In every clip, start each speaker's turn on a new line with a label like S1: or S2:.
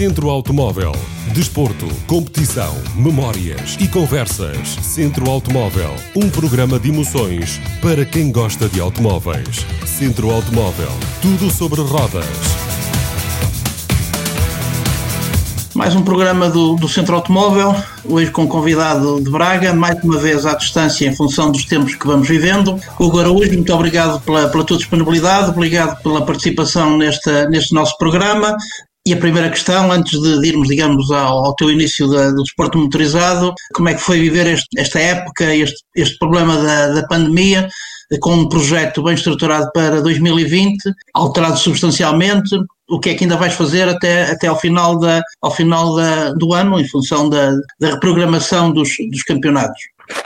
S1: Centro Automóvel. Desporto, competição, memórias e conversas. Centro Automóvel. Um programa de emoções para quem gosta de automóveis. Centro Automóvel. Tudo sobre rodas.
S2: Mais um programa do, do Centro Automóvel, hoje com um convidado de Braga, mais uma vez à distância em função dos tempos que vamos vivendo. Hugo Araújo, muito obrigado pela, pela tua disponibilidade, obrigado pela participação nesta, neste nosso programa. E a primeira questão, antes de irmos, digamos, ao, ao teu início da, do desporto motorizado, como é que foi viver este, esta época, este, este problema da, da pandemia, com um projeto bem estruturado para 2020, alterado substancialmente, o que é que ainda vais fazer até, até ao final, da, ao final da, do ano, em função da, da reprogramação dos, dos campeonatos?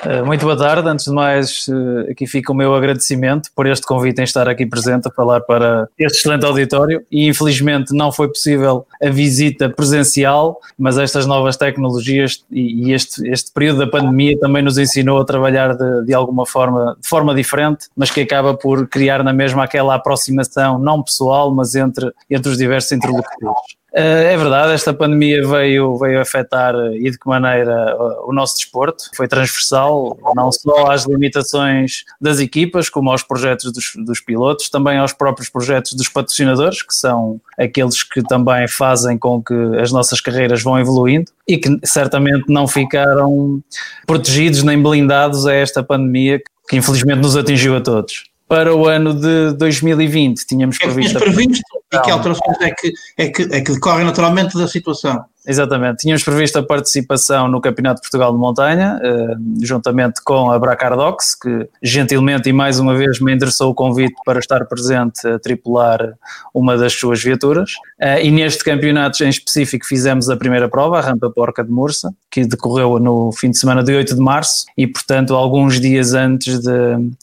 S3: Eh, muito boa tarde. Antes de mais, eh, aqui fica o meu agradecimento por este convite em estar aqui presente a falar para este excelente auditório. E infelizmente não foi possível a visita presencial, mas estas novas tecnologias e este, este período da pandemia também nos ensinou a trabalhar de, de alguma forma, de forma diferente, mas que acaba por criar na mesma aquela aproximação não pessoal, mas entre, entre os diversos interlocutores. Eh, é verdade, esta pandemia veio, veio afetar eh, e de que maneira o nosso desporto. Foi transversal, não só às limitações das equipas, como aos projetos dos, dos pilotos, também aos próprios projetos dos patrocinadores, que são aqueles que também fazem com que as nossas carreiras vão evoluindo e que certamente não ficaram protegidos nem blindados a esta pandemia que infelizmente nos atingiu a todos para o ano de 2020 tínhamos previsto.
S2: É que previsto e que alterações é que, é, que, é que decorrem naturalmente da situação?
S3: Exatamente. Tínhamos previsto a participação no Campeonato de Portugal de Montanha, eh, juntamente com a Bracardox, que gentilmente e mais uma vez me endereçou o convite para estar presente a tripular uma das suas viaturas. Eh, e neste campeonato em específico fizemos a primeira prova, a Rampa Porca de Mursa, que decorreu no fim de semana de 8 de março e, portanto, alguns dias antes de,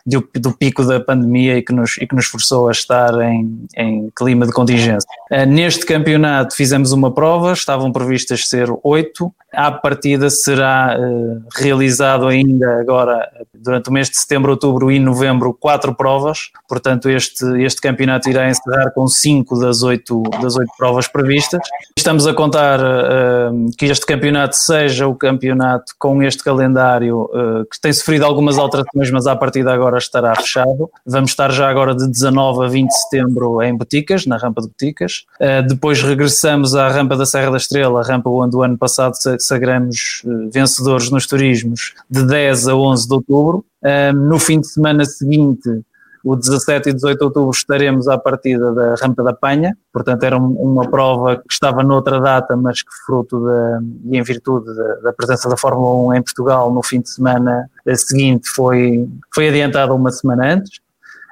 S3: de, do pico da pandemia e que nos, e que nos forçou a estar em, em clima de contingência. Eh, neste campeonato fizemos uma prova, estavam previstos previstas ser oito. À partida será uh, realizado ainda agora, durante o mês de setembro, outubro e novembro, quatro provas. Portanto, este, este campeonato irá encerrar com cinco das oito, das oito provas previstas. Estamos a contar uh, que este campeonato seja o campeonato com este calendário uh, que tem sofrido algumas alterações, mas à partida agora estará fechado. Vamos estar já agora de 19 a 20 de setembro em Boticas, na rampa de Boticas. depois regressamos à rampa da Serra da Estrela, a rampa onde o ano passado sagramos eh, vencedores nos turismos de 10 a 11 de outubro. No fim de semana seguinte, o 17 e 18 de outubro, estaremos à partida da Rampa da Panha, portanto era uma prova que estava noutra data, mas que fruto da, e em virtude da, presença da Fórmula 1 em Portugal no fim de semana seguinte foi, foi adiantada uma semana antes.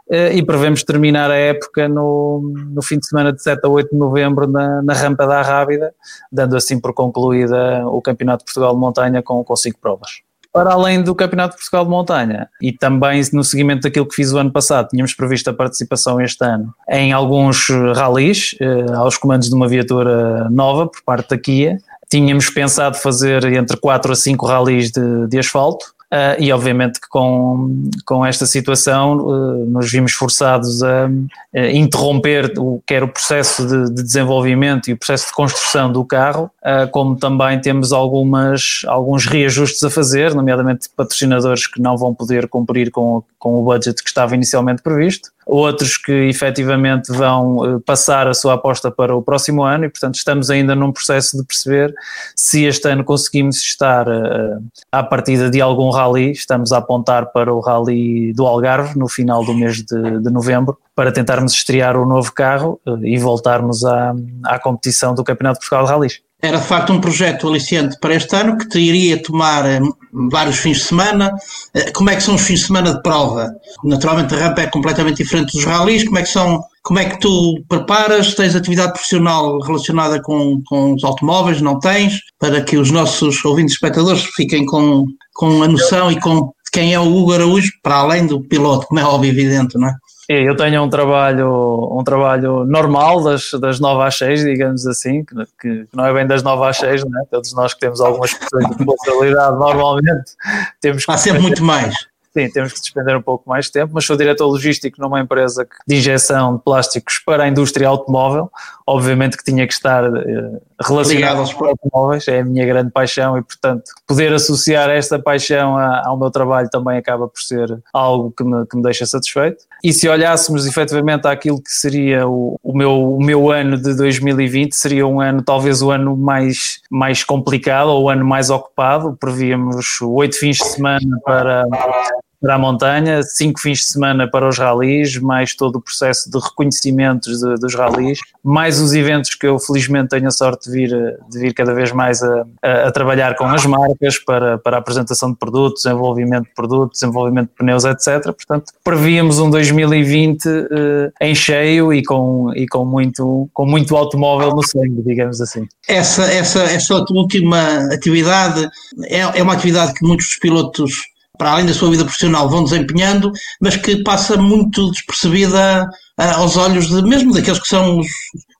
S3: Eh, e prevemos terminar a época no, no fim de semana de 7 a 8 de novembro na, na Rampa da Rábida, dando assim por concluída o Campeonato de Portugal de Montanha com, com cinco provas. Para além do Campeonato de Portugal de Montanha e também no seguimento daquilo que fiz o ano passado, tínhamos previsto a participação este ano em alguns ralis, eh, aos comandos de uma viatura nova por parte da Kia. Tínhamos pensado fazer entre 4 a 5 ralis de, de asfalto, Uh, e obviamente que com, com esta situação uh, nos vimos forçados a, a interromper o que era o processo de, de, desenvolvimento e o processo de construção do carro, uh, como também temos algumas, alguns reajustes a fazer, nomeadamente patrocinadores que não vão poder cumprir com, com o budget que estava inicialmente previsto outros que efetivamente vão eh, passar a sua aposta para o próximo ano e, portanto, estamos ainda num processo de perceber se este ano conseguimos estar uh, à partida de algum rally. Estamos a apontar para o rally do Algarve no final do mês de, de novembro para tentarmos estrear o novo carro uh, e voltarmos à, à competição do Campeonato de Portugal de Rallys
S2: era de facto um projeto aliciante para este ano que te iria tomar eh, vários fins de semana. Eh, como é que são os fins de semana de prova? Naturalmente a rampa é completamente diferente dos ralis. Como é que são? Como é que tu preparas? Tens atividade profissional relacionada com, com os automóveis? Não tens? Para que os nossos ouvintes espectadores fiquem com, com a noção e com quem é o Hugo Araújo, para além do piloto, como é óbvio evidente, não é?
S3: É, eu tenho um trabalho, um trabalho normal das, das 9 às 6, digamos assim, que, que não é bem das 9 às 6, né? todos nós que temos algumas responsabilidade normalmente temos
S2: Há sempre muito mais.
S3: Sim, temos que despender um pouco mais de tempo, mas sou diretor logístico numa empresa de injeção de plásticos para a indústria automóvel. Obviamente que tinha que estar uh, relacionado aos automóveis, é a minha grande paixão e, portanto, poder associar esta paixão a, ao meu trabalho também acaba por ser algo que me, que me deixa satisfeito. E se olhássemos efetivamente àquilo que seria o, o, meu, o meu ano de 2020, seria um ano, talvez o ano mais, mais complicado ou o ano mais ocupado. Prevíamos oito fins de semana para para a montanha, cinco fins de semana para os ralis, mais todo o processo de reconhecimentos de, dos ralis, mais os eventos que eu felizmente tenho a sorte de vir, de vir cada vez mais a, a, a, trabalhar com as marcas para, para a apresentação de produtos, desenvolvimento de produtos, desenvolvimento de pneus, etc. Portanto, prevíamos um 2020 uh, eh, em cheio e com, e com, muito, com muito automóvel no sangue, digamos assim.
S2: Essa, essa, essa última atividade é, é uma atividade que muitos pilotos para além da sua vida profissional, vão desempenhando, mas que passa muito despercebida uh, aos olhos de, mesmo daqueles que são os,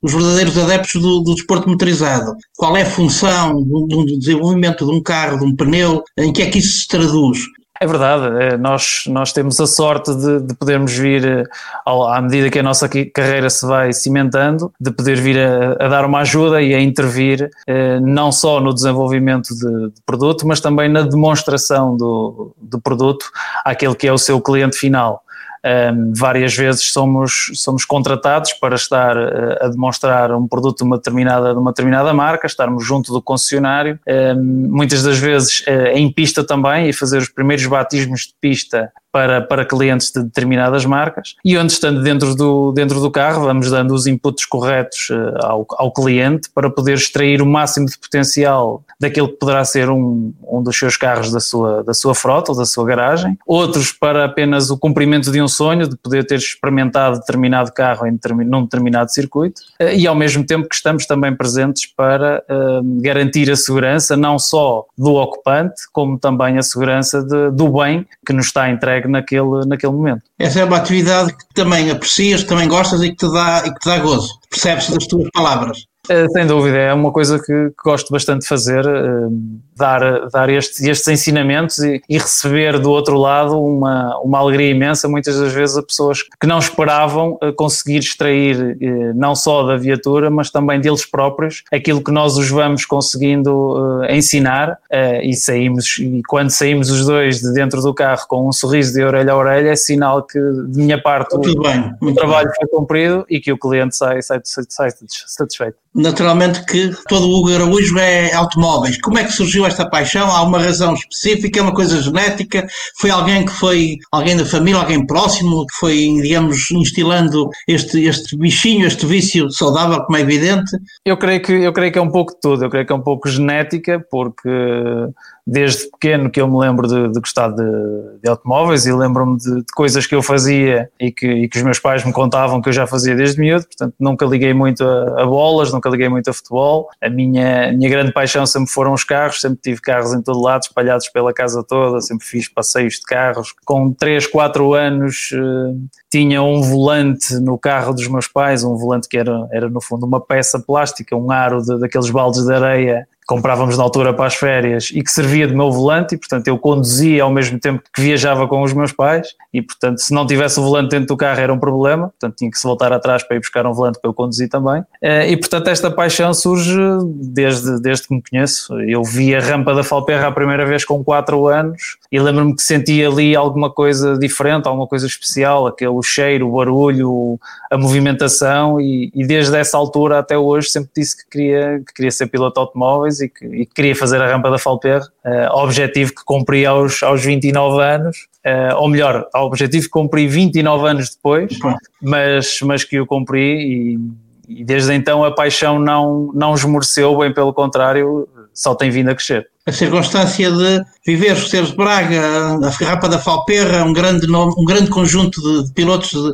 S2: os verdadeiros adeptos do, do, desporto motorizado. Qual é a função do, do, desenvolvimento de um carro, de um pneu, em que é que isso se traduz?
S3: É verdade, é, nós, nós temos a sorte de, de podermos vir, eh, à medida que a nossa carreira se vai cimentando, de poder vir a, a dar uma ajuda e a intervir eh, não só no desenvolvimento de, de, produto, mas também na demonstração do, do produto àquele que é o seu cliente final. Um, várias vezes somos, somos contratados para estar uh, a demonstrar um produto de uma, determinada, de uma determinada marca, estarmos junto do concessionário, um, muitas das vezes uh, em pista também e fazer os primeiros batismos de pista para, para clientes de determinadas marcas. E onde estando dentro do, dentro do carro vamos dando os inputs corretos uh, ao, ao cliente para poder extrair o máximo de potencial daquele que poderá ser um, um dos seus carros da sua, da sua frota ou da sua garagem, outros para apenas o cumprimento de um sonho de poder ter experimentado determinado carro em determin, num determinado circuito. Uh, e ao mesmo tempo que estamos também presentes para uh, garantir a segurança não só do ocupante como também a segurança de, do bem que nos está entregue naquele, naquele momento.
S2: Essa é uma atividade que também aprecias, também gostas e que te dá, e que te dá gozo. Percebes das tuas palavras.
S3: Eh, sem dúvida, é uma coisa que, que gosto bastante de fazer, eh, dar, dar estes, estes ensinamentos e, e, receber do outro lado uma, uma alegria imensa, muitas das vezes a pessoas que não esperavam eh, conseguir extrair não só da viatura, mas também deles próprios, aquilo que nós os vamos conseguindo ensinar. E saímos, e quando saímos os dois de dentro do carro com um sorriso de orelha a orelha, é sinal que de minha parte o, bem, o trabalho bem. foi cumprido e que o cliente sai, sai, sai satisfeito
S2: naturalmente que todo o Hugo Araújo é automóveis. Como é que surgiu esta paixão? Há uma razão específica, uma coisa genética? Foi alguém que foi, alguém da família, alguém próximo, que foi, digamos, instilando este, este bichinho, este vício saudável, como é evidente?
S3: Eu creio que, eu creio que é um pouco de tudo. Eu creio que é um pouco genética, porque desde pequeno que eu me lembro de, de gostar de, de, automóveis e lembro-me de, de, coisas que eu fazia e que, e que, os meus pais me contavam que eu já fazia desde miúdo, portanto nunca liguei muito a, a bolas, nunca liguei muito a futebol. A minha, minha grande paixão sempre foram os carros, sempre tive carros em todo lado, espalhados pela casa toda, sempre fiz passeios de carros. Com 3, 4 anos uh, tinha um volante no carro dos meus pais, um volante que era, era no fundo uma peça plástica, um aro daqueles baldes de areia comprávamos na altura para as férias e que servia de meu volante e portanto eu conduzia ao mesmo tempo que viajava com os meus pais e portanto se não tivesse o volante dentro do carro era um problema, portanto tinha que se voltar atrás para ir buscar um volante para eu conduzir também. Eh, e portanto esta paixão surge desde, desde que me conheço, eu vi a rampa da Falperra a primeira vez com 4 anos e lembro-me que senti ali alguma coisa diferente, alguma coisa especial, aquele cheiro, o barulho, a movimentação e, e desde essa altura até hoje sempre disse que queria, que queria ser piloto de automóveis e que, e queria fazer a rampa da Falper, uh, objetivo que cumpri aos, aos 29 anos, uh, ou melhor, objetivo que cumpri 29 anos depois, mas, mas que o cumpri e, e desde então a paixão não, não esmoreceu, bem pelo contrário, só tem vindo a crescer
S2: a circunstância de viver os Ceres de Braga, a Ferrapa da Falperra, um grande, nome, um grande conjunto de, de pilotos de,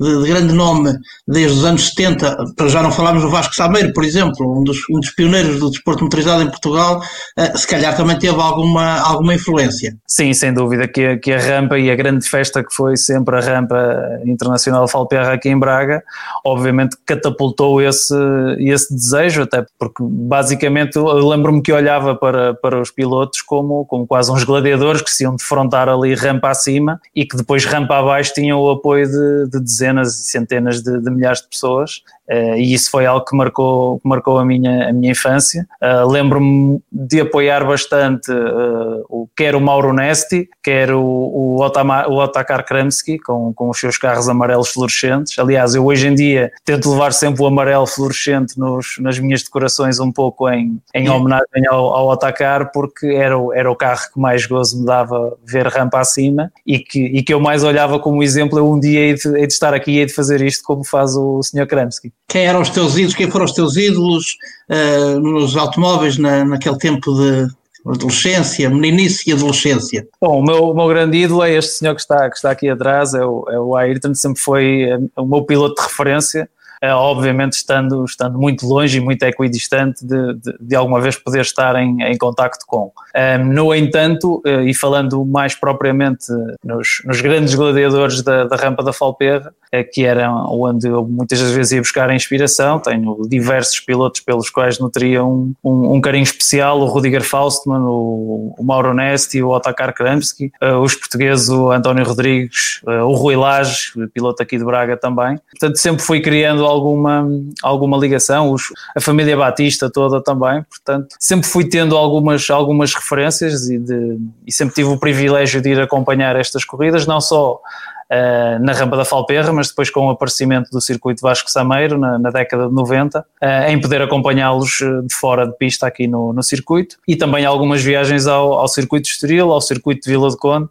S2: de, de, grande nome desde os anos 70, para já não falarmos do Vasco Sameiro, por exemplo, um dos, um dos pioneiros do desporto motorizado em Portugal, uh, se calhar também teve alguma, alguma influência.
S3: Sim, sem dúvida que, que a rampa e a grande festa que foi sempre a rampa internacional Falperra aqui em Braga, obviamente catapultou esse, esse desejo, até porque basicamente lembro-me que olhava para, para para os pilotos como, como quase uns gladiadores que se iam defrontar ali rampa acima e que depois rampa abaixo tinham o apoio de, de dezenas e centenas de, de milhares de pessoas Uh, e isso foi algo que marcou, que marcou a, minha, a minha infância. Uh, Lembro-me de apoiar bastante uh, o, quer o Mauro Nesti, quer o, o, Otama, o Otakar Kramski, com, com os seus carros amarelos fluorescentes. Aliás, eu hoje em dia tento levar sempre o amarelo fluorescente nos, nas minhas decorações, um pouco em, em homenagem ao, ao Otakar, porque era o, era o carro que mais gozo me dava ver rampa acima e que, e que eu mais olhava como exemplo. Eu um dia hei de, hei de estar aqui e hei de fazer isto como faz o Sr. Kramski
S2: quem eram os teus ídolos, quem foram os teus ídolos uh, nos automóveis na, naquele tempo de adolescência, meninice e adolescência?
S3: Bom, o meu, o meu grande ídolo é este senhor que está, que está aqui atrás, é o, é o Ayrton, sempre foi eh, o meu piloto de referência, obviamente estando, estando muito longe e muito equidistante de, de, de alguma vez poder estar em, em contacto com. Um, no entanto, uh, e falando mais propriamente nos, nos grandes gladiadores da, da rampa da Falperra, uh, que era onde eu muitas vezes ia buscar a inspiração, tenho diversos pilotos pelos quais nutria um, um, um carinho especial, o Rudiger Faustmann, o, o Mauro Nesti, o Otakar Kramski, os portugueses, o António Rodrigues, o Rui Lage, piloto aqui de Braga também. Portanto, sempre fui criando alguma, alguma ligação, os, a família Batista toda também, portanto, sempre fui tendo algumas, algumas referências e, de, e sempre tive o privilégio de ir acompanhar estas corridas, não só Uh, na rampa da Falperra, mas depois com o aparecimento do circuito Vasco Sameiro na, na década de 90, uh, eh, em poder acompanhá-los eh, de fora de pista aqui no, no circuito. E também algumas viagens ao, ao circuito Estoril, ao circuito de Vila de Conde,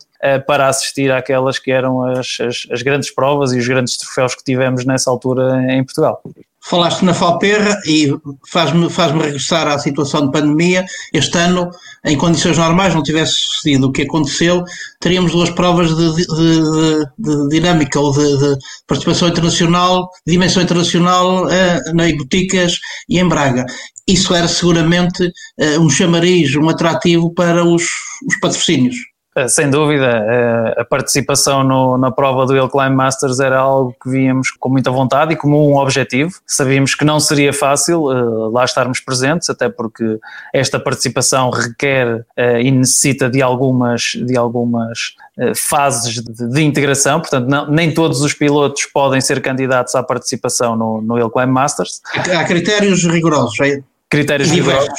S3: para assistir àquelas que eram as, as, as grandes provas e os grandes troféus que tivemos nessa altura em Portugal
S2: falaste na Falperra e faz-me faz regressar à situação de pandemia. Este ano, em condições normais, não tivesse sucedido o que aconteceu, teríamos duas provas de, de, de, de dinâmica ou de, participação internacional, dimensão internacional eh, na Boticas e em Braga. Isso era seguramente eh, um chamariz, um atrativo para os, os patrocínios.
S3: Eh, sem dúvida, eh, a participação no, na prova do Hill Climb Masters era algo que víamos com muita vontade e como um objetivo. Sabíamos que não seria fácil eh, lá estarmos presentes, até porque esta participação requer e necessita de algumas, de algumas fases de, de integração, portanto, não, nem todos os pilotos podem ser candidatos à participação no, no Hill Climb Masters.
S2: Há critérios rigorosos, é?
S3: Critérios rigorosos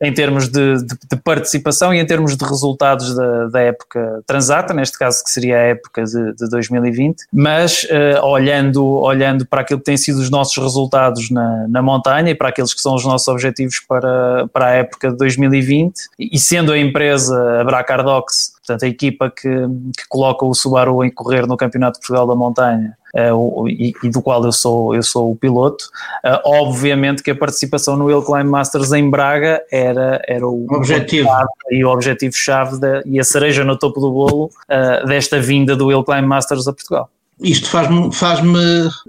S3: em termos de, de, de, participação e em termos de resultados da, da, época transata, neste caso que seria a época de, de 2020, mas uh, olhando, olhando para aquilo que têm sido os nossos resultados na, na montanha e para aqueles que são os nossos objetivos para, para a época de 2020, e sendo a empresa a Bracardox, portanto a equipa que, que coloca o Subaru em correr no Campeonato de Portugal da Montanha, uh, e, e, do qual eu sou, eu sou o piloto. Uh, obviamente que a participação no Hill Climb Masters em Braga era, era o
S2: objetivo
S3: e o objetivo-chave e a cereja no topo do bolo uh, desta vinda do Hill Climb Masters a Portugal.
S2: Isto faz-me faz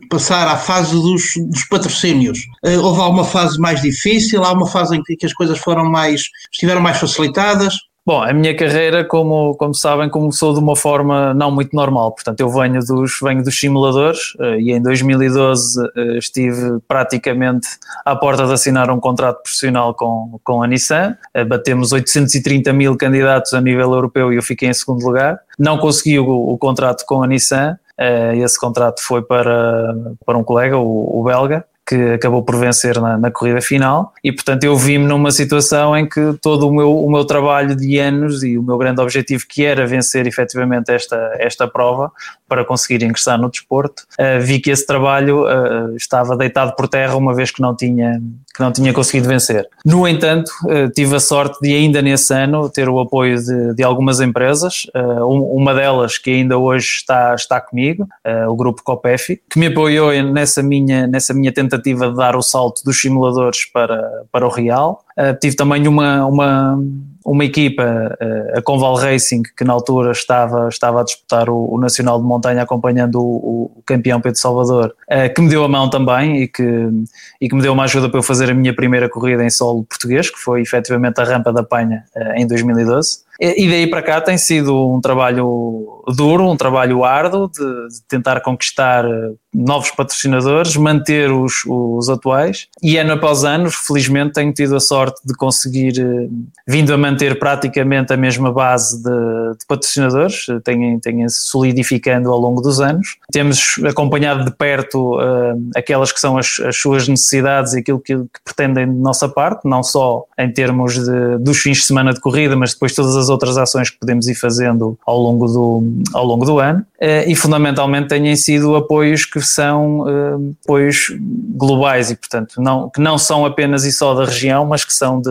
S2: passar à fase dos, dos patrocínios. Houve alguma fase mais difícil, há uma fase em que as coisas foram mais, estiveram mais facilitadas?
S3: Bom, a minha carreira, como, como sabem, começou de uma forma não muito normal. Portanto, eu venho dos, venho dos simuladores eh, e em 2012 eh, estive praticamente à porta de assinar um contrato profissional com, com a Nissan. Eh, batemos 830 mil candidatos a nível europeu e eu fiquei em segundo lugar. Não consegui o, o contrato com a Nissan. Esse contrato foi para, para um colega, o, o belga, que acabou por vencer na, na corrida final. E portanto eu vi-me numa situação em que todo o meu, o meu trabalho de anos e o meu grande objetivo que era vencer efetivamente esta, esta prova para conseguir ingressar no desporto, uh, vi que esse trabalho uh, estava deitado por terra uma vez que não tinha, que não tinha conseguido vencer. No entanto, uh, tive a sorte de ainda nesse ano ter o apoio de, de algumas empresas, uma delas que ainda hoje está, está comigo, o grupo Copefi, que me apoiou nessa minha, nessa minha tentativa de dar o salto dos simuladores para, para o real. tive também uma, uma uma equipa, eh, a Conval Racing, que na altura estava, estava a disputar o, o Nacional de Montanha acompanhando o, o, campeão Pedro Salvador, eh, que me deu a mão também e que, e que me deu uma ajuda para eu fazer a minha primeira corrida em solo português, que foi efetivamente a Rampa da Penha eh, em 2012. E daí para cá tem sido um trabalho duro, um trabalho árduo de, de tentar conquistar novos patrocinadores, manter os, os atuais e ano após ano, felizmente tenho tido a sorte de conseguir vindo a manter praticamente a mesma base de, de patrocinadores, tenho, tenho solidificando ao longo dos anos. Temos acompanhado de perto uh, aquelas que são as, as, suas necessidades e aquilo que, que, pretendem de nossa parte, não só em termos de, dos fins de semana de corrida, mas depois todas as outras ações que podemos ir fazendo ao longo do, ao longo do ano. Uh, e fundamentalmente têm sido apoios que são uh, apoios globais e, portanto, não, que não são apenas e só da região, mas que são de,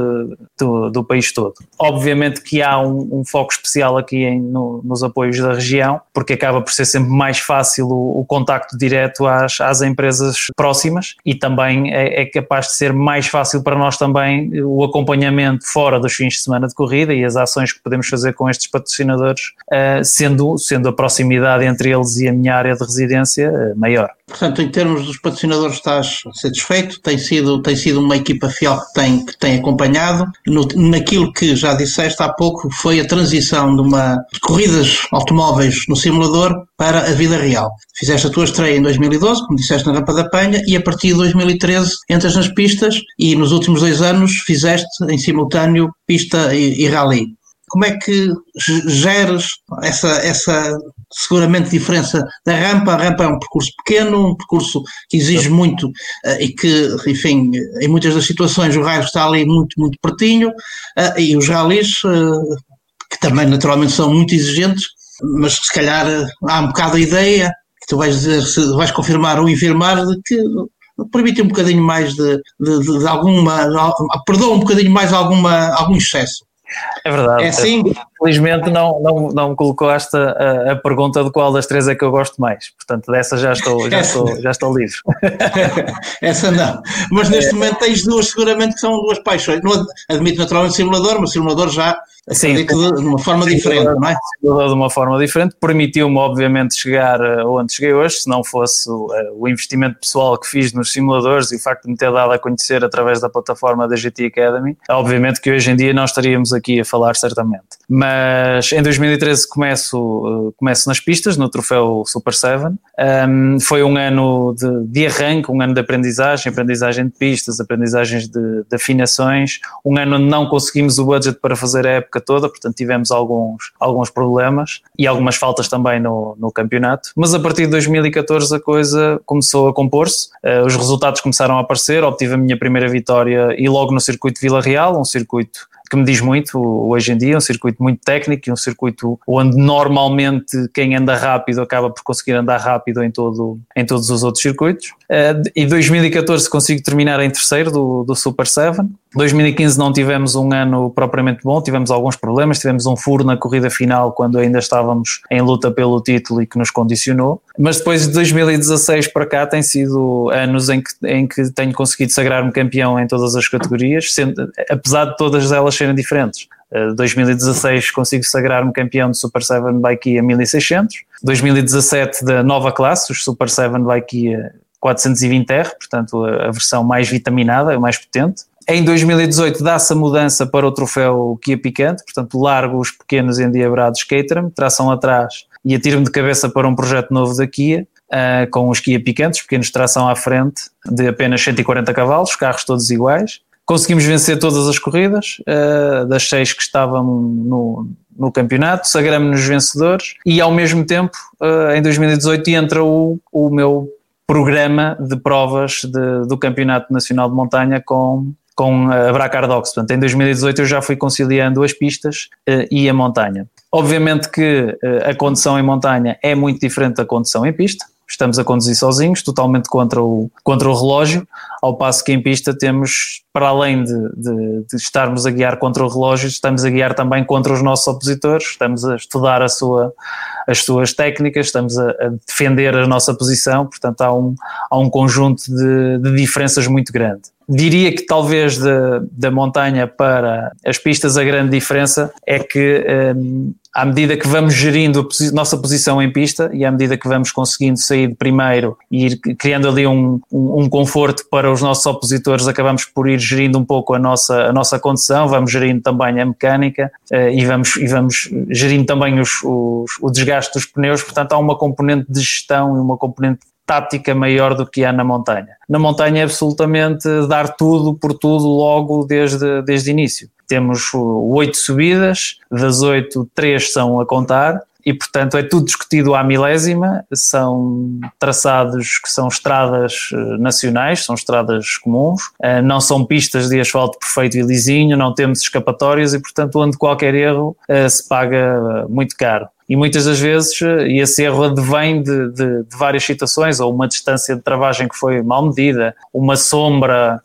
S3: do, do país todo. Obviamente que há um, um foco especial aqui em, no, nos apoios da região, porque acaba por ser sempre mais fácil o, o contacto direto às, às empresas próximas e também é, é, capaz de ser mais fácil para nós também o acompanhamento fora dos fins de semana de corrida e as ações que podemos fazer com estes patrocinadores, uh, sendo, sendo a proximidade entre eles e a minha área de residência uh, maior.
S2: Portanto, em termos dos patrocinadores, estás satisfeito? Tem sido, tem sido uma equipa fiel que tem, que tem acompanhado. No, naquilo que já disseste há pouco, foi a transição de uma de corridas automóveis no simulador para a vida real. Fizeste a tua estreia em 2012, como disseste na Rampa da Penha, e a partir de 2013 entras nas pistas e nos últimos dois anos fizeste em simultâneo pista e, e rally. Como é que geres essa, essa seguramente diferença da rampa. A rampa é um percurso pequeno, um percurso que exige muito uh, e que, enfim, em muitas das situações o raio está ali muito, muito pertinho uh, e os ralis, uh, que também naturalmente são muito exigentes, mas se calhar há um bocado a ideia, que tu vais dizer, vais confirmar ou infirmar, de que permite um bocadinho mais de, de, de, de alguma, perdoa um bocadinho mais alguma, algum excesso.
S3: É verdade.
S2: É assim?
S3: Felizmente não, não, não me colocou esta a, a, pergunta de qual das três é que eu gosto mais. Portanto, dessa já estou, já estou, já estou livre.
S2: Essa não. Mas neste é. momento tens duas seguramente que são duas paixões. Não admito naturalmente simulador, mas simulador já Sim, de uma forma sim, diferente, não é?
S3: De uma forma diferente, permitiu-me obviamente chegar onde cheguei hoje, se não fosse o, eh, o, investimento pessoal que fiz nos simuladores e o facto de me ter dado a conhecer através da plataforma da GT Academy, obviamente que hoje em dia não estaríamos aqui a falar certamente. Mas em 2013 começo, eh, começo nas pistas, no troféu Super 7, um, foi um ano de, de, arranque, um ano de aprendizagem, aprendizagem de pistas, aprendizagens de, de afinações, um ano onde não conseguimos o budget para fazer a época época toda, portanto tivemos alguns, alguns problemas e algumas faltas também no, no campeonato. Mas a partir de 2014 a coisa começou a compor-se, uh, os resultados começaram a aparecer, obtive a minha primeira vitória e logo no circuito Vila Real, um circuito que me diz muito hoje em dia, um circuito muito técnico e um circuito onde normalmente quem anda rápido acaba por conseguir andar rápido em, todo, em todos os outros circuitos. Uh, e 2014 consigo terminar em terceiro do, do Super 7. 2015 não tivemos um ano propriamente bom, tivemos alguns problemas, tivemos um furo na corrida final quando ainda estávamos em luta pelo título e que nos condicionou. Mas depois de 2016 para cá tem sido anos em que, em que tenho conseguido sagrar-me campeão em todas as categorias, sendo, apesar de todas elas serem diferentes. 2016 eh, consigo sagrar-me campeão de Super 7 Bike a 1600, 2017 da nova classe, os Super 7 Bike 420R, portanto a, versão mais vitaminada, mais potente. Em 2018 dá-se a mudança para o troféu Kia Picante, portanto largo os pequenos endiabrados Caterham, tração atrás e atiro-me de cabeça para um projeto novo da Kia, uh, com os Kia Picantes, pequenos tração à frente, de apenas 140 cavalos, carros todos iguais. Conseguimos vencer todas as corridas, uh, das seis que estavam no, no campeonato, sagramos-nos vencedores e ao mesmo tempo, uh, em 2018, entra o, o meu programa de provas de, do Campeonato Nacional de Montanha com, com a Bracardox. Portanto, em 2018 eu já fui conciliando as pistas uh, e a montanha. Obviamente que uh, a condução em montanha é muito diferente da condução em pista estamos a conduzir sozinhos, totalmente contra o, contra o relógio, ao passo que em pista temos, para além de, de, de, estarmos a guiar contra o relógio, estamos a guiar também contra os nossos opositores, estamos a estudar a sua, as suas técnicas, estamos a, a defender a nossa posição, portanto há um, há um conjunto de, de diferenças muito grande. Diria que talvez da, montanha para as pistas a grande diferença é que um, à medida que vamos gerindo a posi nossa posição em pista e à medida que vamos conseguindo sair de primeiro e ir criando ali um, um, um, conforto para os nossos opositores, acabamos por ir gerindo um pouco a nossa, a nossa condição, vamos gerindo também a mecânica uh, e, vamos, e vamos gerindo também os, os, o desgaste dos pneus, portanto há uma componente de gestão e uma componente tática maior do que há na montanha. Na montanha é absolutamente dar tudo por tudo logo desde, desde início. Temos oito subidas, das oito, três são a contar, e portanto é tudo discutido à milésima, são traçados que são estradas eh, nacionais, são estradas comuns, eh, não são pistas de asfalto perfeito e lisinho, não temos escapatórias e portanto onde qualquer erro eh, se paga muito caro. E muitas das vezes esse erro advém de, de, de, várias situações, ou uma distância de travagem que foi mal medida, uma sombra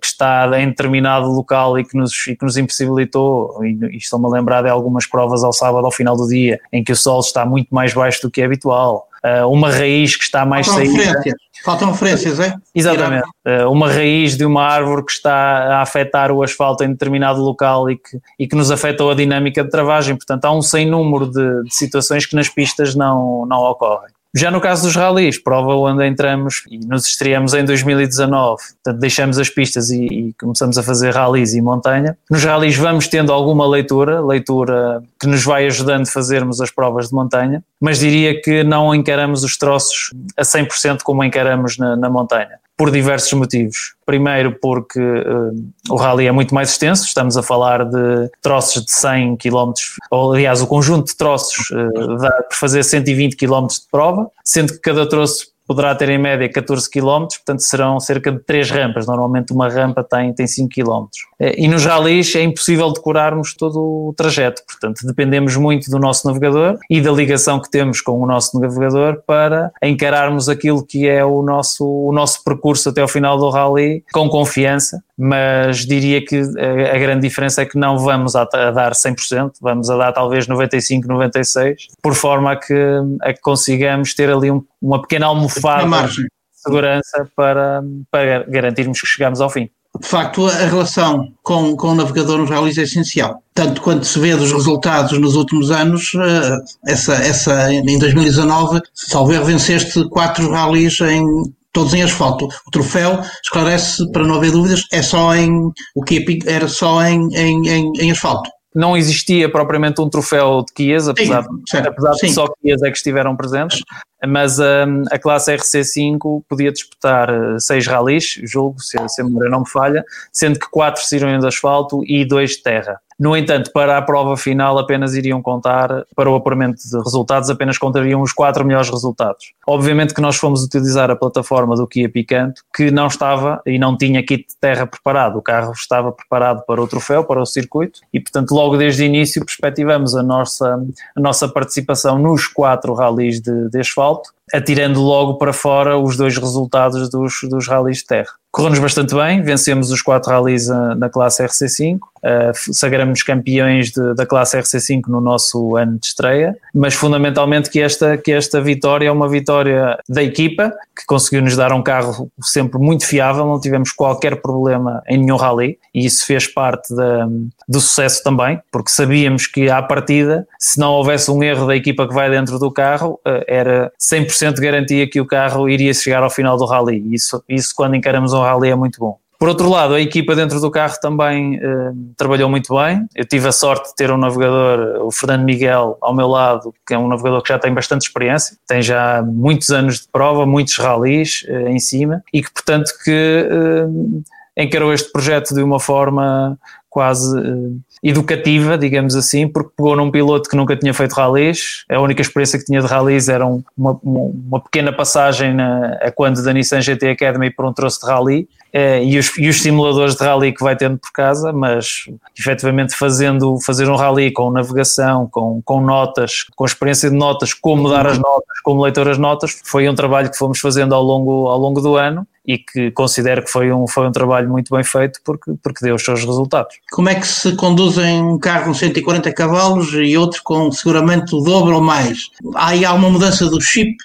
S3: que está em determinado local e que nos, e que nos impossibilitou, e, e estou-me a lembrar de algumas provas ao sábado ao final do dia, em que o sol está muito mais baixo do que é habitual, uh, uma raiz que está mais saída.
S2: Faltam referências, é?
S3: Exatamente. Uh, uma raiz de uma árvore que está a afetar o asfalto em determinado local e que, e que nos afetou a dinâmica de travagem. Portanto, há um sem número de, de situações que nas pistas não, não ocorrem. Já no caso dos ralis, prova onde entramos e nos estreamos em 2019, portanto deixamos as pistas e, e, começamos a fazer ralis e montanha. Nos ralis vamos tendo alguma leitura, leitura que nos vai ajudando a fazermos as provas de montanha, mas diria que não encaramos os troços a 100% como encaramos na, na montanha por diversos motivos. Primeiro, porque uh, o rally é muito mais extenso, estamos a falar de troços de 100 km, ou aliás, o conjunto de troços uh, dá para fazer 120 km de prova, sendo que cada troço poderá ter em média 14 km, portanto serão cerca de 3 rampas. Normalmente uma rampa tem, tem 5 km. Eh, e nos ralis é impossível decorarmos todo o trajeto, portanto dependemos muito do nosso navegador e da ligação que temos com o nosso navegador para encararmos aquilo que é o nosso, o nosso percurso até ao final do rally com confiança, mas diria que a, a grande diferença é que não vamos a, a dar 100%, vamos a dar talvez 95, 96, por forma a que, a que consigamos ter ali um, uma pequena almofada de segurança para, para garantirmos que chegamos ao fim.
S2: De facto, a relação com, com o navegador nos rallies é essencial. Tanto quanto se vê dos resultados nos últimos anos, eh, essa, essa, em 2019, talvez venceste quatro rallies em todos em asfalto. O troféu, esclarece, para não haver dúvidas, é só em, o que era só em, em, em, em asfalto.
S3: Não existia propriamente um troféu de Kias, apesar, sim, apesar de só Kias é que estiveram presentes, mas um, a classe RC5 podia disputar uh, seis ralis, julgo, se, se a memória não me falha, sendo que quatro seriam de asfalto e dois de terra. No entanto, para a prova final apenas iriam contar, para o apuramento de resultados, apenas contariam os quatro melhores resultados. Obviamente que nós fomos utilizar a plataforma do Kia Picanto, que não estava e não tinha kit de terra preparado. O carro estava preparado para o troféu, para o circuito, e portanto logo desde o início perspectivamos a nossa, a nossa participação nos quatro ralis de, de asfalto, atirando logo para fora os dois resultados dos, dos ralis de terra. Correu-nos bastante bem, vencemos os quatro ralis na classe RC5, uh, sagramos campeões de, da classe RC5 no nosso ano de estreia, mas fundamentalmente que esta, que esta vitória é uma vitória da equipa, que conseguiu nos dar um carro sempre muito fiável, não tivemos qualquer problema em nenhum rally, e isso fez parte do sucesso também, porque sabíamos que à partida, se não houvesse um erro da equipa que vai dentro do carro, uh, era 100% de garantia que o carro iria chegar ao final do rally, isso, isso quando encaramos um rally é muito bom. Por outro lado, a equipa dentro do carro também eh, trabalhou muito bem. Eu tive a sorte de ter um navegador, o Fernando Miguel, ao meu lado, que é um navegador que já tem bastante experiência, tem já muitos anos de prova, muitos ralis eh, em cima e que, portanto, que eh, encarou este projeto de uma forma quase uh, educativa, digamos assim, porque pegou num piloto que nunca tinha feito ralis, a única experiência que tinha de ralis era um, uma, uma, pequena passagem na, a quando da Nissan GT Academy por um troço de rally, uh, e, os, e os simuladores de rally que vai tendo por casa, mas efetivamente fazendo, fazer um rally com navegação, com, com notas, com experiência de notas, como dar as notas, como leitor as notas, foi um trabalho que fomos fazendo ao longo, ao longo do ano e que considero que foi um, foi um trabalho muito bem feito porque, porque deu os seus resultados.
S2: Como é que se conduzem um carro com 140 cavalos e outro com seguramente o dobro ou mais? Aí há uma mudança do chip?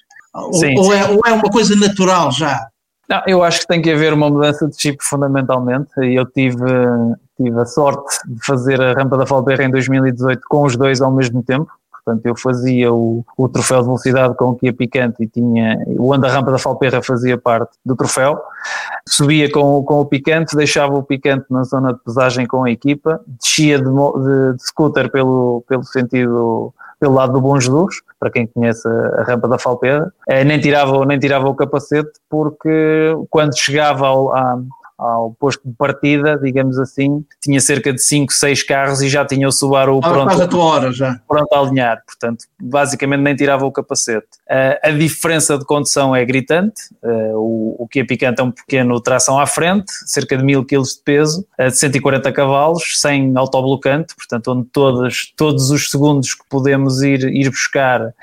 S2: Sim, ou, sim. É, ou é uma coisa natural já?
S3: Não, eu acho que tem que haver uma mudança de chip fundamentalmente e eu tive, tive a sorte de fazer a rampa da Falberra em 2018 com os dois ao mesmo tempo, portanto eu fazia o, o troféu de velocidade com o Kia Picante e tinha, o anda rampa da Falperra fazia parte do troféu, subia com, com o Picante, deixava o Picante na zona de pesagem com a equipa, descia de, de, de scooter pelo, pelo sentido pelo lado do Bom Jesus, para quem conhece a, rampa da Falpeda, eh, nem tirava, nem tirava o capacete porque quando chegava ao, à, ao posto de partida, digamos assim, tinha cerca de 5, 6 carros e já tinha o Subaru
S2: ah, pronto, a, tua hora já.
S3: pronto a alinhar, portanto, basicamente nem tirava o capacete. Uh, a diferença de condução é gritante, uh, o, o Kia Picante é um pequeno tração à frente, cerca de 1000 kg de peso, uh, de 140 cavalos, sem autoblocante, portanto, onde todos, todos os segundos que podemos ir, ir buscar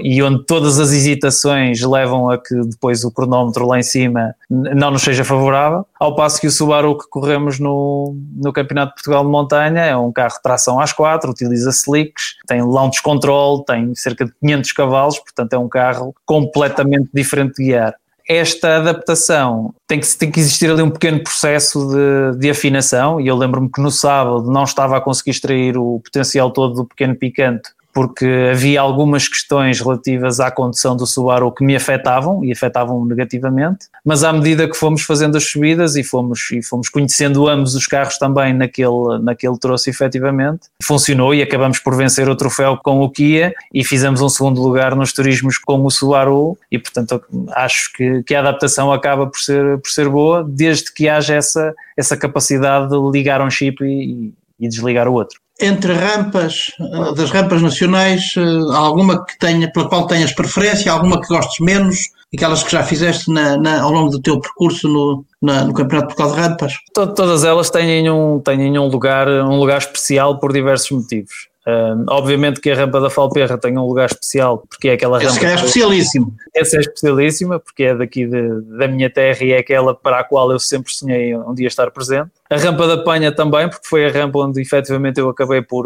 S3: e onde todas as hesitações levam a que depois o cronómetro lá em cima não nos seja favorável ao passo que o Subaru que corremos no, no Campeonato de Portugal de Montanha é um carro de tração às quatro, utiliza slicks, tem launch control, tem cerca de 500 cavalos, portanto é um carro completamente diferente de guiar. Esta adaptação tem que, tem que existir ali um pequeno processo de, de afinação, e eu lembro-me que no sábado não estava a conseguir extrair o potencial todo do pequeno picante porque havia algumas questões relativas à condução do Subaru que me afetavam e afetavam negativamente, mas à medida que fomos fazendo as subidas e fomos, e fomos conhecendo ambos os carros também naquele, naquele troço efetivamente, funcionou e acabamos por vencer o troféu com o Kia e fizemos um segundo lugar nos turismos com o Subaru e portanto acho que, que a adaptação acaba por ser, por ser boa desde que haja essa, essa capacidade de ligar um chip e, e desligar o outro
S2: entre rampas, eh, das rampas nacionais, eh, alguma que tenha, pela qual tenhas preferência, alguma que gostes menos, aquelas que já fizeste na, na, ao longo do teu percurso no, na, no Campeonato Portugal de Rampas?
S3: Todas elas têm um, têm um, lugar, um lugar especial por diversos motivos. Uh, obviamente que a rampa da Falperra tem um lugar especial, porque é aquela
S2: rampa. Esse é especialíssimo.
S3: Essa é especialíssima, porque é daqui de, da minha terra e é aquela para a qual eu sempre sonhei um dia estar presente. A rampa da Penha também, porque foi a rampa onde efetivamente eu acabei por,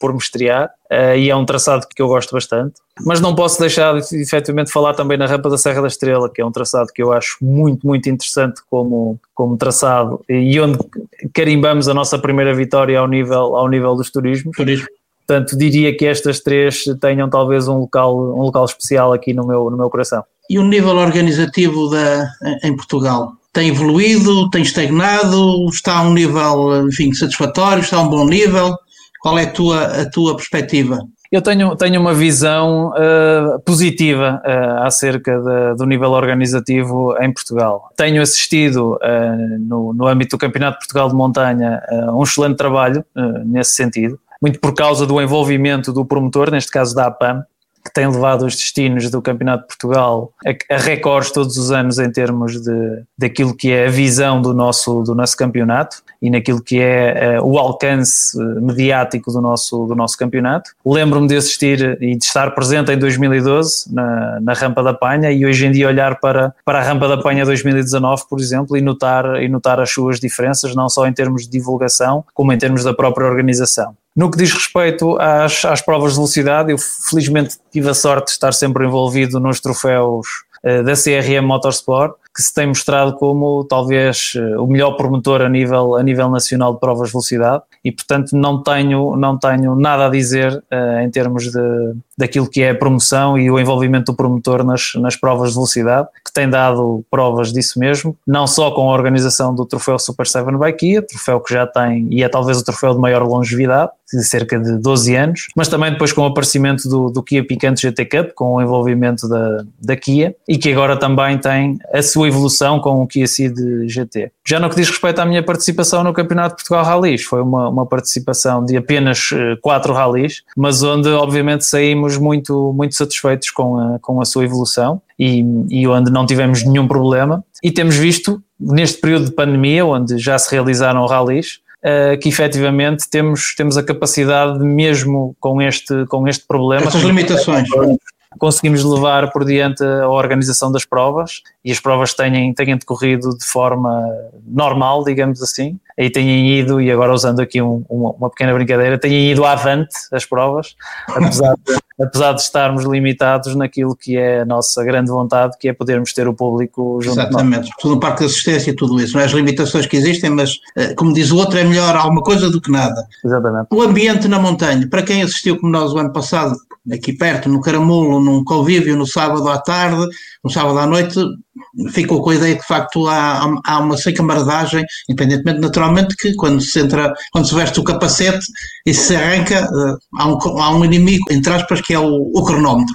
S3: por me estrear, uh, e é um traçado que eu gosto bastante. Mas não posso deixar de efetivamente falar também na rampa da Serra da Estrela, que é um traçado que eu acho muito, muito interessante como, como traçado e onde carimbamos a nossa primeira vitória ao nível, ao nível dos turismos.
S2: Turismo
S3: Portanto, diria que estas três tenham talvez um local, um local especial aqui no meu, no meu coração.
S2: E o nível organizativo da, em Portugal? Tem evoluído, tem estagnado, está a um nível enfim, satisfatório, está a um bom nível? Qual é a tua, a tua perspectiva?
S3: Eu tenho, tenho uma visão uh, positiva uh, acerca de, do nível organizativo em Portugal. Tenho assistido uh, no, no âmbito do Campeonato de Portugal de Montanha um excelente trabalho nesse sentido muito por causa do envolvimento do promotor, neste caso da APAM, que tem levado os destinos do Campeonato de Portugal a, a recordes todos os anos em termos de, daquilo que é a visão do nosso, do nosso campeonato e naquilo que é uh, o alcance eh, mediático do nosso, do nosso campeonato. Lembro-me de assistir e de estar presente em 2012 na, na Rampa da Panha e hoje em dia olhar para, para a Rampa da Panha 2019, por exemplo, e notar, e notar as suas diferenças, não só em termos de divulgação, como em termos da própria organização. No que diz respeito às, às provas de velocidade, eu felizmente tive a sorte de estar sempre envolvido nos troféus uh, da CRM Motorsport que se tem mostrado como talvez eh, o melhor promotor a nível, a nível nacional de provas de velocidade. E portanto não tenho, não tenho nada a dizer uh, em termos de, daquilo que é a promoção e o envolvimento do promotor nas, nas provas de velocidade, que tem dado provas disso mesmo, não só com a organização do troféu Super 7 by Kia, troféu que já tem e é talvez o troféu de maior longevidade, de cerca de 12 anos, mas também depois com o aparecimento do, do Kia Picanto GT Cup, com o envolvimento da, da Kia, e que agora também tem a sua evolução com o Kia Ceed GT. Já no que diz respeito à minha participação no Campeonato de Portugal Rallys, foi uma, uma participação de apenas uh, quatro rallies, mas onde obviamente saímos muito, muito satisfeitos com a, com a sua evolução e, e onde não tivemos nenhum problema. E temos visto, neste período de pandemia, onde já se realizaram rallies, que efetivamente temos, temos a capacidade, mesmo com este, com este problema.
S2: Essas limitações
S3: conseguimos levar por diante a organização das provas e as provas tenham, tenham decorrido de forma normal, digamos assim, aí tenham ido, e agora usando aqui um, uma pequena brincadeira, tenham ido avante as provas, apesar de, apesar de estarmos limitados naquilo que é a nossa grande vontade, que é podermos ter o público junto
S2: Exatamente, tudo no parque de assistência e tudo isso, não é as limitações que existem, mas eh, como diz o outro, é melhor alguma coisa do que nada.
S3: Exatamente.
S2: O ambiente na montanha, para quem assistiu como nós o ano passado, aqui perto, no Caramulo, num convívio no sábado à tarde, no sábado à noite, ficou com a ideia que de facto há, há uma sem camaradagem, independentemente naturalmente que quando se entra, quando se veste o capacete e se arranca, uh, há, um, há um inimigo, entre aspas, que é o, o cronómetro.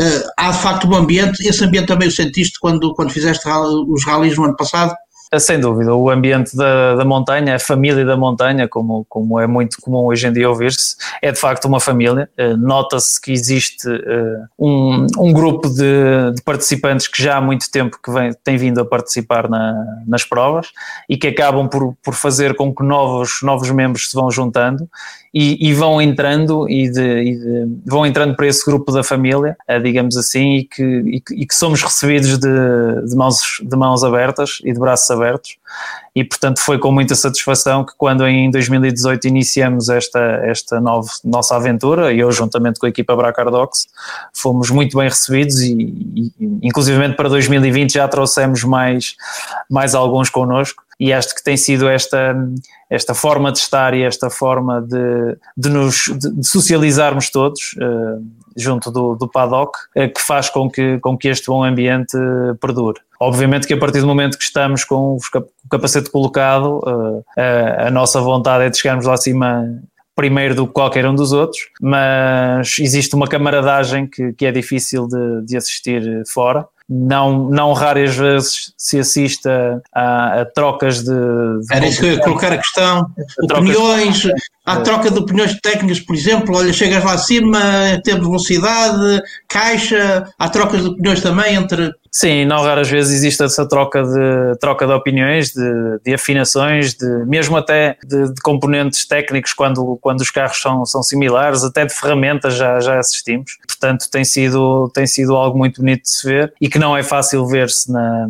S2: Uh, há de facto um ambiente, esse ambiente também o sentiste quando, quando fizeste os ralis no ano passado?
S3: É, sem dúvida, o ambiente da, da montanha, a família da montanha, como, como é muito comum hoje em dia ouvir-se, é de facto uma família. Eh, nota-se que existe eh, um, um grupo de, de, participantes que já há muito tempo que vem, tem vindo a participar na, nas provas e que acabam por, por fazer com que novos, novos membros se vão juntando e, e vão entrando e, de, e de, vão entrando para esse grupo da família, eh, digamos assim, e que, e que, que somos recebidos de, de, mãos, de mãos abertas e de braços abertos. E portanto foi com muita satisfação que quando em 2018 iniciamos esta, esta nova, nossa aventura, eu juntamente com a equipa Bracardox, fomos muito bem recebidos e, e inclusivamente para 2020 já trouxemos mais, mais alguns connosco e acho que tem sido esta, esta forma de estar e esta forma de, de nos de socializarmos todos uh, junto do, do paddock uh, que faz com que, com que este bom ambiente perdure. Obviamente que a partir do momento que estamos com o capacete colocado, uh, a nossa vontade é de chegarmos lá acima primeiro do que qualquer um dos outros, mas existe uma camaradagem que, que é difícil de, de assistir fora não, não raras vezes se assista a, a trocas de, de,
S2: Era isso que eu ia colocar a questão. A opiniões, de... há troca de opiniões técnicas, por exemplo, olha, chegas lá acima, temos velocidade, caixa, há trocas de opiniões também entre
S3: Sim, não raras vezes existe essa troca de, troca de opiniões, de, de afinações, de, mesmo até de, de, componentes técnicos quando, quando os carros são, são similares, até de ferramentas já, já assistimos. Portanto, tem sido, tem sido algo muito bonito de se ver e que não é fácil ver-se na,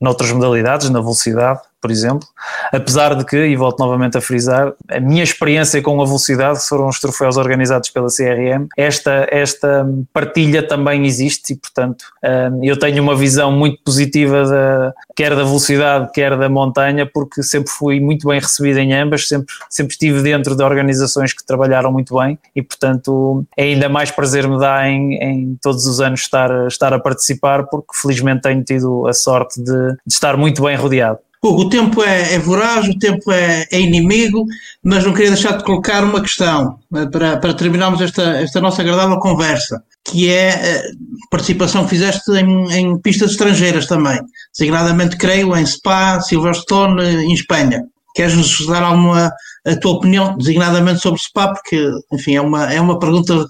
S3: noutras modalidades, na velocidade por exemplo, apesar de que, e volto novamente a frisar, a minha experiência com a velocidade foram os troféus organizados pela CRM, esta, esta partilha também existe e, portanto, hum, eu tenho uma visão muito positiva da, quer da velocidade, quer da montanha, porque sempre fui muito bem recebido em ambas, sempre, sempre estive dentro de organizações que trabalharam muito bem e, portanto, é ainda mais prazer me dá em, em todos os anos estar, estar a participar, porque felizmente tenho tido a sorte de, de estar muito bem rodeado.
S2: Hugo, o tempo é, é voraz, o tempo é, é, inimigo, mas não queria deixar de colocar uma questão eh, para, para terminarmos esta, esta nossa agradável conversa, que é a eh, participação que fizeste em, em pistas estrangeiras também, designadamente, creio, em Spa, Silverstone, em Espanha. Queres-nos dar alguma a tua opinião, designadamente sobre Spa, porque, enfim, é uma, é uma pergunta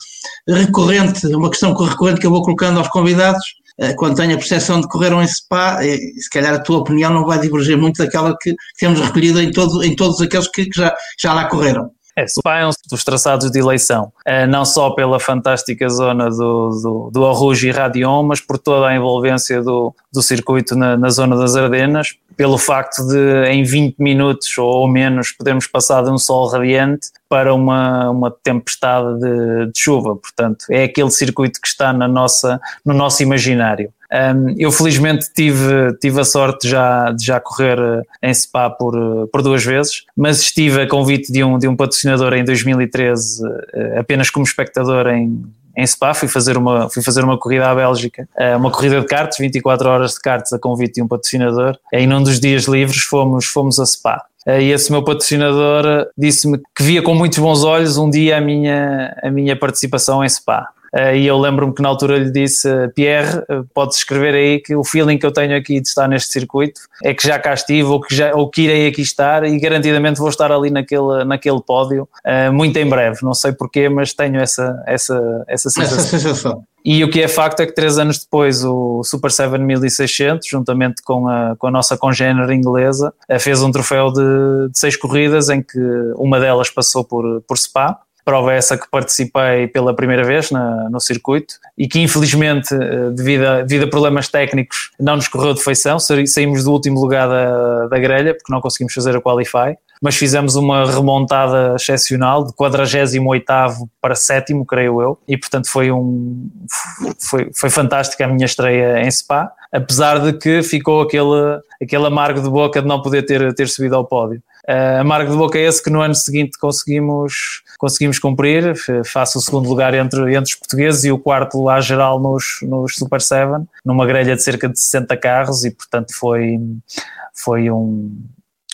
S2: recorrente, uma questão recorrente que eu vou colocando aos convidados, eh, quando tenho a percepção de correr um SPA, eh, se calhar a tua opinião não vai divergir muito daquela que temos recolhido em, todo, em todos aqueles que, já, já lá correram.
S3: É, um dos traçados de eleição, eh, não só pela fantástica zona do, do, do Arrujo e Radion, mas por toda a envolvência do, do circuito na, na zona das Ardenas, pelo facto de em 20 minutos ou menos podermos passar de um sol radiante para uma, uma tempestade de, de chuva, portanto é aquele circuito que está na nossa, no nosso imaginário. Um, eu felizmente tive, tive a sorte já, de já correr eh, em Spa por, eh, por duas vezes, mas estive a convite de um, de um patrocinador em 2013 eh, apenas como espectador em, em Spa, fui fazer uma, fui fazer uma corrida à Bélgica, uma corrida de karts, 24 horas de karts a convite de um patrocinador, e num dos dias livres fomos, fomos a Spa. E esse meu patrocinador disse-me que via com muitos bons olhos um dia a minha, a minha participação em Spa. Uh, e eu lembro-me que na altura lhe disse, Pierre, uh, podes escrever aí que o feeling que eu tenho aqui de estar neste circuito é que já cá estive ou que, já, ou que irei aqui estar e garantidamente vou estar ali naquele, naquele pódio muito em breve. Não sei porquê, mas tenho essa, essa, essa sensação. Essa sensação. E o que é facto é que três anos depois o Super 7600, juntamente com a, com a nossa congênere inglesa, fez um troféu de, de seis corridas em que uma delas passou por, por Spa prova essa que participei pela primeira vez na, no circuito e que infelizmente eh, devido a, devido a problemas técnicos não nos correu de feição, saímos do último lugar da, da grelha porque não conseguimos fazer a Qualify, mas fizemos uma remontada excepcional de 48º para 7 creio eu, e portanto foi um foi, foi fantástica a minha estreia em Spa, apesar de que ficou aquele, aquele amargo de boca de não poder ter, ter subido ao pódio. Uh, amargo de boca é esse que no ano seguinte conseguimos, conseguimos cumprir, faço o segundo lugar entre, entre os portugueses e o quarto lá geral nos, nos Super 7, numa grelha de cerca de 60 carros e portanto foi, foi, um,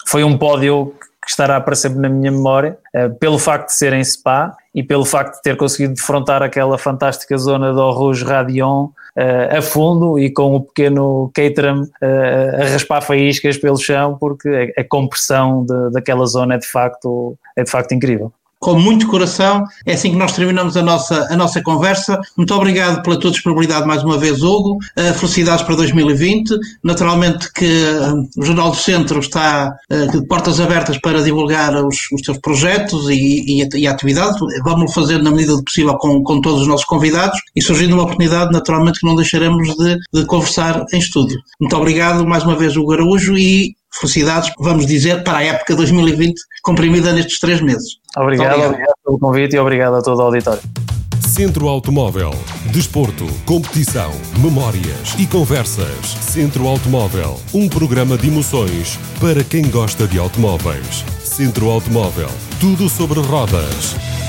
S3: foi um pódio que estará para sempre na minha memória, uh, pelo facto de ser em Spa e pelo facto de ter conseguido defrontar aquela fantástica zona do Rouge Radion uh, a fundo e com o pequeno Caterham uh, a raspar faíscas pelo chão, porque a, a compressão de, daquela zona é de facto, é de facto incrível
S2: com muito coração. É assim que nós terminamos a nossa, a nossa conversa. Muito obrigado pela tua disponibilidade mais uma vez, Hugo. Uh, felicidades para 2020. Naturalmente que uh, o Jornal do Centro está uh, de portas abertas para divulgar os, os teus projetos e, e, e a atividade. Vamos fazer na medida do possível com, com todos os nossos convidados e surgindo uma oportunidade, naturalmente que não deixaremos de, de conversar em estúdio. Muito obrigado mais uma vez, Hugo Araújo, e felicidades, vamos dizer, para a época 2020, comprimida nestes três meses.
S3: Obrigado, obrigado. obrigado pelo convite e obrigado a todo o auditório.
S1: Centro Automóvel. Desporto, competição, memórias e conversas. Centro Automóvel. Um programa de emoções para quem gosta de automóveis. Centro Automóvel. Tudo sobre rodas.